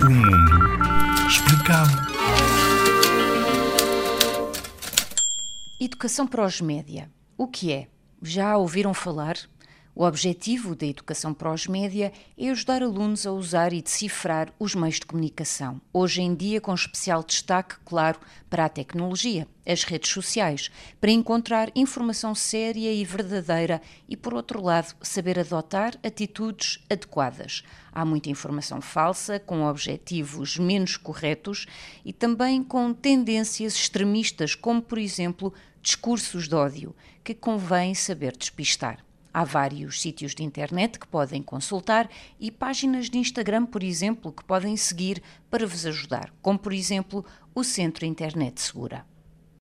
O mundo explicado. Educação para os média. O que é? Já ouviram falar? O objetivo da educação pós-média é ajudar alunos a usar e decifrar os meios de comunicação. Hoje em dia, com especial destaque, claro, para a tecnologia, as redes sociais, para encontrar informação séria e verdadeira e, por outro lado, saber adotar atitudes adequadas. Há muita informação falsa, com objetivos menos corretos e também com tendências extremistas, como, por exemplo, discursos de ódio, que convém saber despistar. Há vários sítios de internet que podem consultar e páginas de Instagram, por exemplo, que podem seguir para vos ajudar, como por exemplo o Centro Internet Segura.